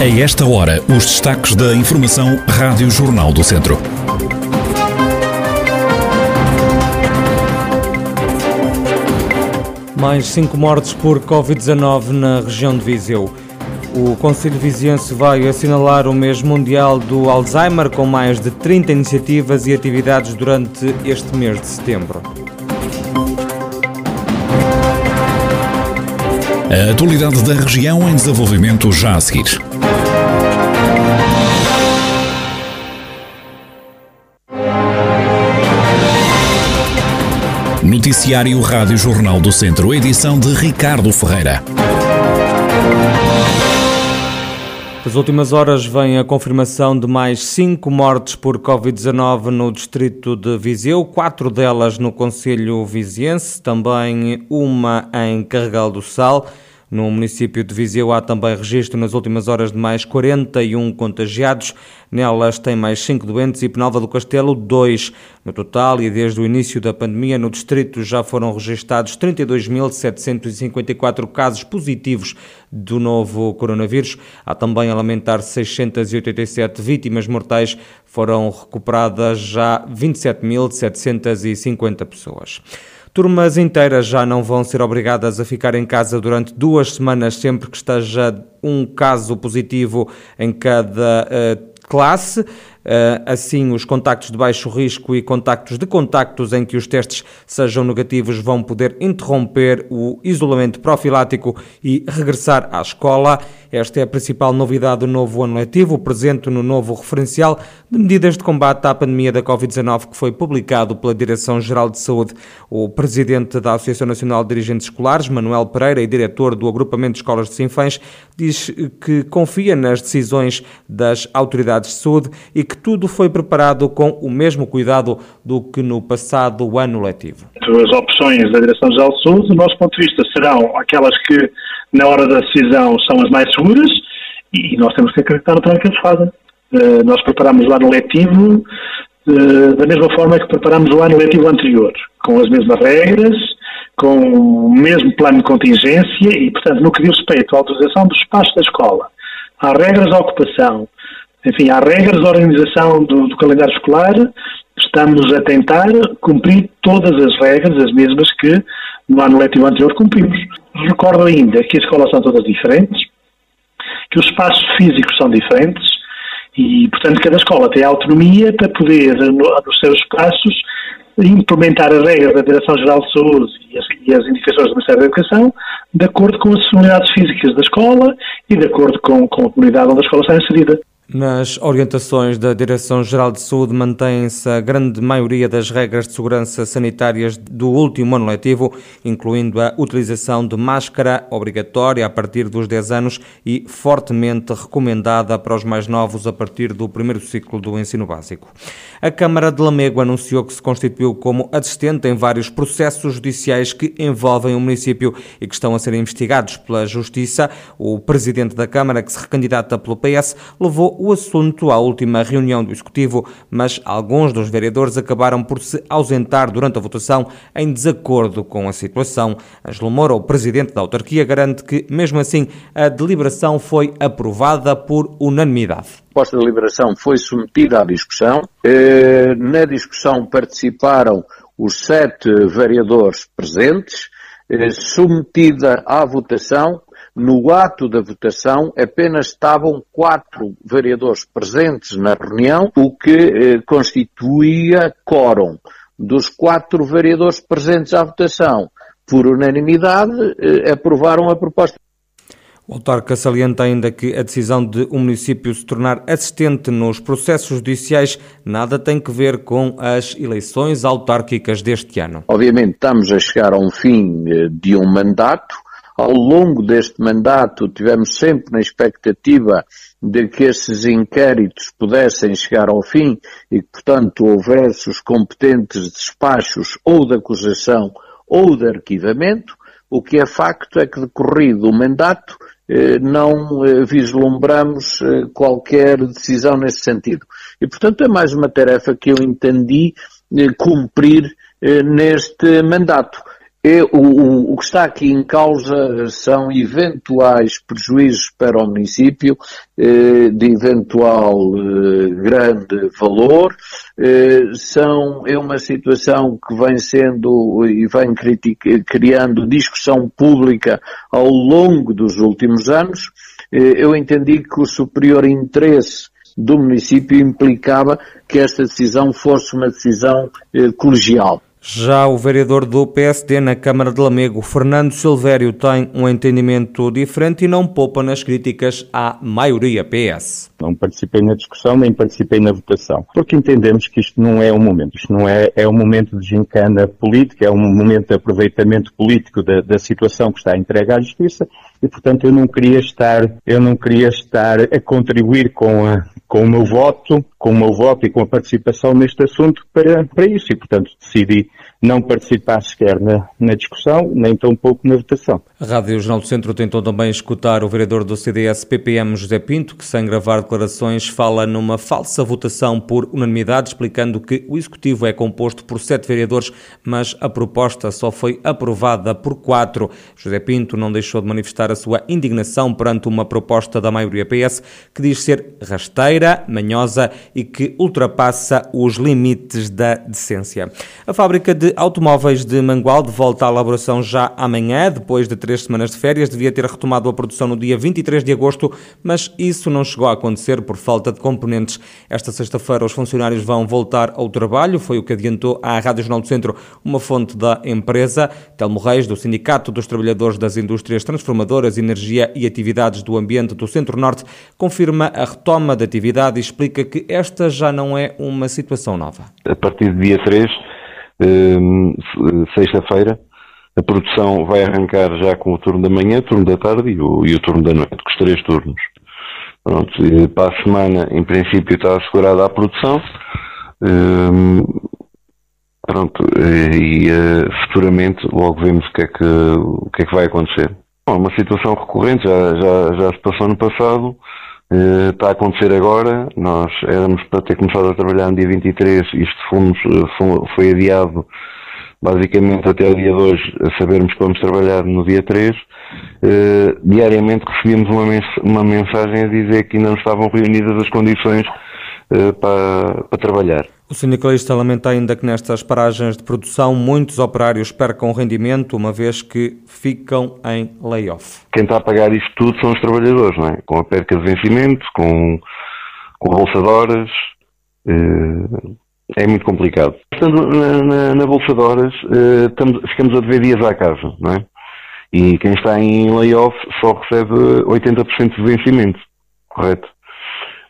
A esta hora, os destaques da Informação Rádio Jornal do Centro. Mais cinco mortes por Covid-19 na região de Viseu. O Conselho Viziense vai assinalar o mês mundial do Alzheimer com mais de 30 iniciativas e atividades durante este mês de setembro. A atualidade da região em desenvolvimento já a seguir. Noticiário Rádio Jornal do Centro, edição de Ricardo Ferreira. Nas últimas horas vem a confirmação de mais cinco mortes por Covid-19 no distrito de Viseu, quatro delas no Conselho Viziense, também uma em Carregal do Sal. No município de Viseu há também registro nas últimas horas de mais 41 contagiados. Nelas tem mais 5 doentes e Penalva do Castelo 2 no total e desde o início da pandemia no distrito já foram registados 32.754 casos positivos do novo coronavírus. Há também a lamentar 687 vítimas mortais. Foram recuperadas já 27.750 pessoas. Turmas inteiras já não vão ser obrigadas a ficar em casa durante duas semanas, sempre que esteja um caso positivo em cada uh, classe. Eh, assim, os contactos de baixo risco e contactos de contactos em que os testes sejam negativos vão poder interromper o isolamento profilático e regressar à escola. Esta é a principal novidade do novo ano letivo, presente no novo referencial de medidas de combate à pandemia da Covid-19 que foi publicado pela Direção-Geral de Saúde. O presidente da Associação Nacional de Dirigentes Escolares, Manuel Pereira, e diretor do Agrupamento de Escolas de Sinfãs, diz que confia nas decisões das autoridades de saúde e que tudo foi preparado com o mesmo cuidado do que no passado ano letivo. As opções da Direção-Geral de Saúde, do nosso ponto de vista, serão aquelas que, na hora da decisão, são as mais seguras e nós temos que acreditar no trabalho que eles fazem. Uh, nós preparamos o ano letivo uh, da mesma forma que preparamos o ano letivo anterior, com as mesmas regras, com o mesmo plano de contingência e, portanto, no que diz respeito à autorização do espaço da escola, há regras de ocupação, enfim, há regras de organização do, do calendário escolar, estamos a tentar cumprir todas as regras, as mesmas que no ano letivo anterior cumprimos. Recordo ainda que as escolas são todas diferentes, que os espaços físicos são diferentes e, portanto, cada escola tem autonomia para poder, no, nos seus espaços, implementar as regras da Direção-Geral de Saúde e as, e as, indicações do Ministério da Educação de acordo com as unidades físicas da escola e de acordo com, com a comunidade onde a escola está inserida. Nas orientações da Direção-Geral de Saúde mantém-se a grande maioria das regras de segurança sanitárias do último ano letivo, incluindo a utilização de máscara obrigatória a partir dos 10 anos e fortemente recomendada para os mais novos a partir do primeiro ciclo do ensino básico. A Câmara de Lamego anunciou que se constituiu como assistente em vários processos judiciais que envolvem o município e que estão a ser investigados pela Justiça. O presidente da Câmara, que se recandidata pelo PS, levou o assunto à última reunião do Executivo, mas alguns dos vereadores acabaram por se ausentar durante a votação em desacordo com a situação. Angelo Moura, o presidente da autarquia, garante que, mesmo assim, a deliberação foi aprovada por unanimidade. A proposta de deliberação foi submetida à discussão. Eh, na discussão participaram os sete vereadores presentes. Eh, submetida à votação, no ato da votação, apenas estavam quatro vereadores presentes na reunião, o que eh, constituía quórum. Dos quatro vereadores presentes à votação, por unanimidade, eh, aprovaram a proposta. O autarca salienta ainda que a decisão de um município se tornar assistente nos processos judiciais nada tem que ver com as eleições autárquicas deste ano. Obviamente estamos a chegar a um fim eh, de um mandato, ao longo deste mandato tivemos sempre na expectativa de que esses inquéritos pudessem chegar ao fim e que, portanto, houvesse os competentes despachos ou de acusação ou de arquivamento. O que é facto é que, decorrido o mandato, eh, não eh, vislumbramos eh, qualquer decisão nesse sentido. E, portanto, é mais uma tarefa que eu entendi cumprir neste mandato. O, o, que está aqui em causa são eventuais prejuízos para o município eh, de eventual eh, grande valor. Eh, são, é uma situação que vem sendo e vem criando discussão pública ao longo dos últimos anos. Eh, eu entendi que o superior interesse do município implicava que esta decisão fosse uma decisão eh, colegial. Já o vereador do PSD na Câmara de Lamego, Fernando Silvério, tem um entendimento diferente e não poupa nas críticas à maioria PS. Não participei na discussão, nem participei na votação, porque entendemos que isto não é um momento, isto não é, é um momento de gincana política, é um momento de aproveitamento político da, da situação que está entregue à Justiça e, portanto, eu não queria estar, eu não queria estar a contribuir com a, com o meu voto, com o meu voto e com a participação neste assunto para, para isso. E, portanto, decidi não participar sequer na, na discussão, nem tão pouco na votação. A Rádio Jornal do Centro tentou também escutar o vereador do CDS-PPM, José Pinto, que sem gravar declarações fala numa falsa votação por unanimidade, explicando que o Executivo é composto por sete vereadores, mas a proposta só foi aprovada por quatro. José Pinto não deixou de manifestar a sua indignação perante uma proposta da maioria PS que diz ser rasteira, manhosa e que ultrapassa os limites da decência. A fábrica de automóveis de Mangualde volta à elaboração já amanhã, depois de três semanas de férias. Devia ter retomado a produção no dia 23 de agosto, mas isso não chegou a acontecer por falta de componentes. Esta sexta-feira os funcionários vão voltar ao trabalho, foi o que adiantou à Rádio Jornal do Centro uma fonte da empresa. Telmo Reis, do Sindicato dos Trabalhadores das Indústrias Transformadoras, Energia e Atividades do Ambiente do Centro-Norte, confirma a retoma da atividade e explica que esta já não é uma situação nova. A partir do dia 3 Ehm, sexta-feira, a produção vai arrancar já com o turno da manhã, o turno da tarde e o, e o turno da noite, com os três turnos. Pronto, para a semana, em princípio, está assegurada a produção. Ehm, pronto, e uh, futuramente logo vemos o que é que, o que, é que vai acontecer. Bom, é uma situação recorrente, já, já, já se passou no passado. Uh, está a acontecer agora, nós éramos para ter começado a trabalhar no dia 23, isto fomos, uh, foi adiado basicamente até o dia 2, a sabermos que vamos trabalhar no dia 3. Uh, eh, diariamente recebíamos uma, mens uma mensagem a dizer que ainda não estavam reunidas as condições para, para trabalhar. O sindicalista lamenta ainda que nestas paragens de produção muitos operários percam rendimento, uma vez que ficam em layoff. Quem está a pagar isto tudo são os trabalhadores, não é? Com a perca de vencimento, com, com bolsa de horas, eh, é muito complicado. Estando na, na, na bolsa de horas, eh, estamos, ficamos a dever dias à casa, não é? E quem está em layoff só recebe 80% de vencimento, correto?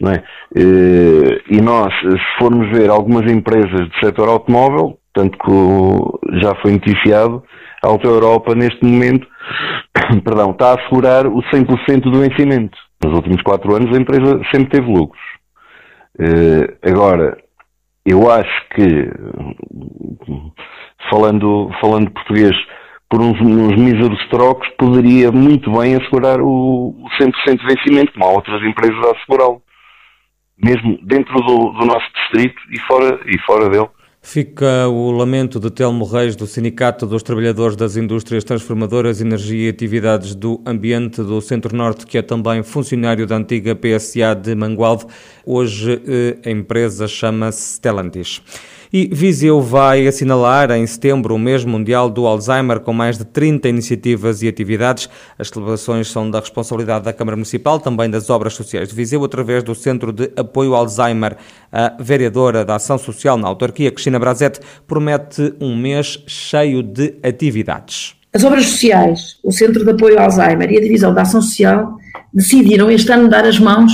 Não é? Eh, e nós, se formos ver algumas empresas do setor automóvel, tanto que já foi noticiado, a Auto Europa neste momento perdão, está a assegurar o 100% do vencimento. Nos últimos quatro anos a empresa sempre teve lucros. Eh, agora, eu acho que, falando, falando português, por uns, uns míseros trocos, poderia muito bem assegurar o 100% de vencimento, como há outras empresas a assegurá-lo mesmo dentro do, do nosso distrito e fora, e fora dele. Fica o lamento de Telmo Reis, do Sindicato dos Trabalhadores das Indústrias Transformadoras, Energia e Atividades do Ambiente do Centro-Norte, que é também funcionário da antiga PSA de Mangualde. Hoje eh, a empresa chama-se Stellantis. E Viseu vai assinalar em setembro o mês mundial do Alzheimer com mais de 30 iniciativas e atividades. As celebrações são da responsabilidade da Câmara Municipal, também das Obras Sociais de Viseu, através do Centro de Apoio Alzheimer. A vereadora da Ação Social na autarquia, Cristina Brazete, promete um mês cheio de atividades. As obras sociais, o Centro de Apoio Alzheimer e a Divisão da Ação Social decidiram este ano dar as mãos,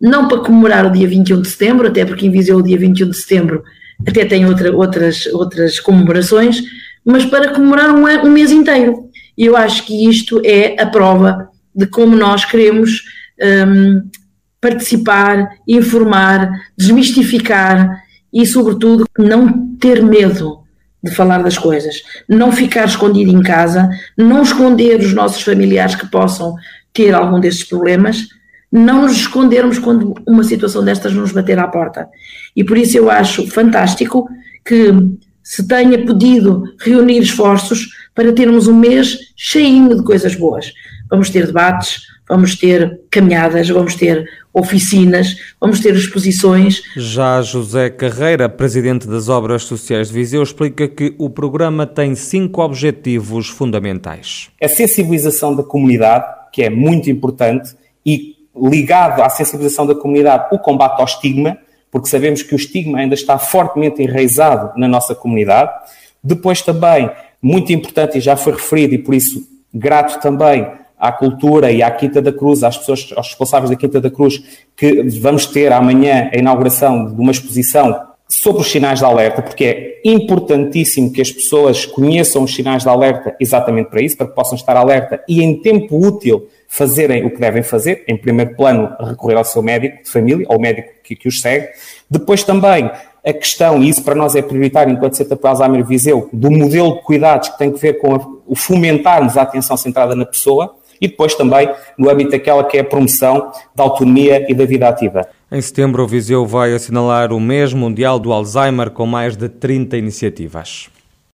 não para comemorar o dia 21 de setembro, até porque em Viseu o dia 21 de setembro até tem outra, outras, outras comemorações, mas para comemorar um, um mês inteiro. E eu acho que isto é a prova de como nós queremos um, participar, informar, desmistificar e, sobretudo, não ter medo de falar das coisas, não ficar escondido em casa, não esconder os nossos familiares que possam ter algum desses problemas, não nos escondermos quando uma situação destas nos bater à porta. E por isso eu acho fantástico que se tenha podido reunir esforços para termos um mês cheinho de coisas boas. Vamos ter debates, vamos ter caminhadas, vamos ter oficinas, vamos ter exposições. Já José Carreira, presidente das Obras Sociais de Viseu, explica que o programa tem cinco objetivos fundamentais. A sensibilização da comunidade, que é muito importante, e ligado à sensibilização da comunidade, o combate ao estigma, porque sabemos que o estigma ainda está fortemente enraizado na nossa comunidade. Depois também, muito importante, e já foi referido, e por isso grato também à cultura e à Quinta da Cruz, às pessoas, aos responsáveis da Quinta da Cruz, que vamos ter amanhã a inauguração de uma exposição sobre os sinais de alerta, porque é importantíssimo que as pessoas conheçam os sinais de alerta exatamente para isso, para que possam estar alerta e em tempo útil fazerem o que devem fazer. Em primeiro plano, recorrer ao seu médico de família, ao médico que, que os segue. Depois também a questão, e isso para nós é prioritário enquanto Centro para Alzheimer Viseu, do modelo de cuidados que tem que ver com a, o fomentarmos a atenção centrada na pessoa, e depois também no âmbito daquela que é a promoção da autonomia e da vida ativa. Em setembro, o Viseu vai assinalar o mês mundial do Alzheimer com mais de 30 iniciativas.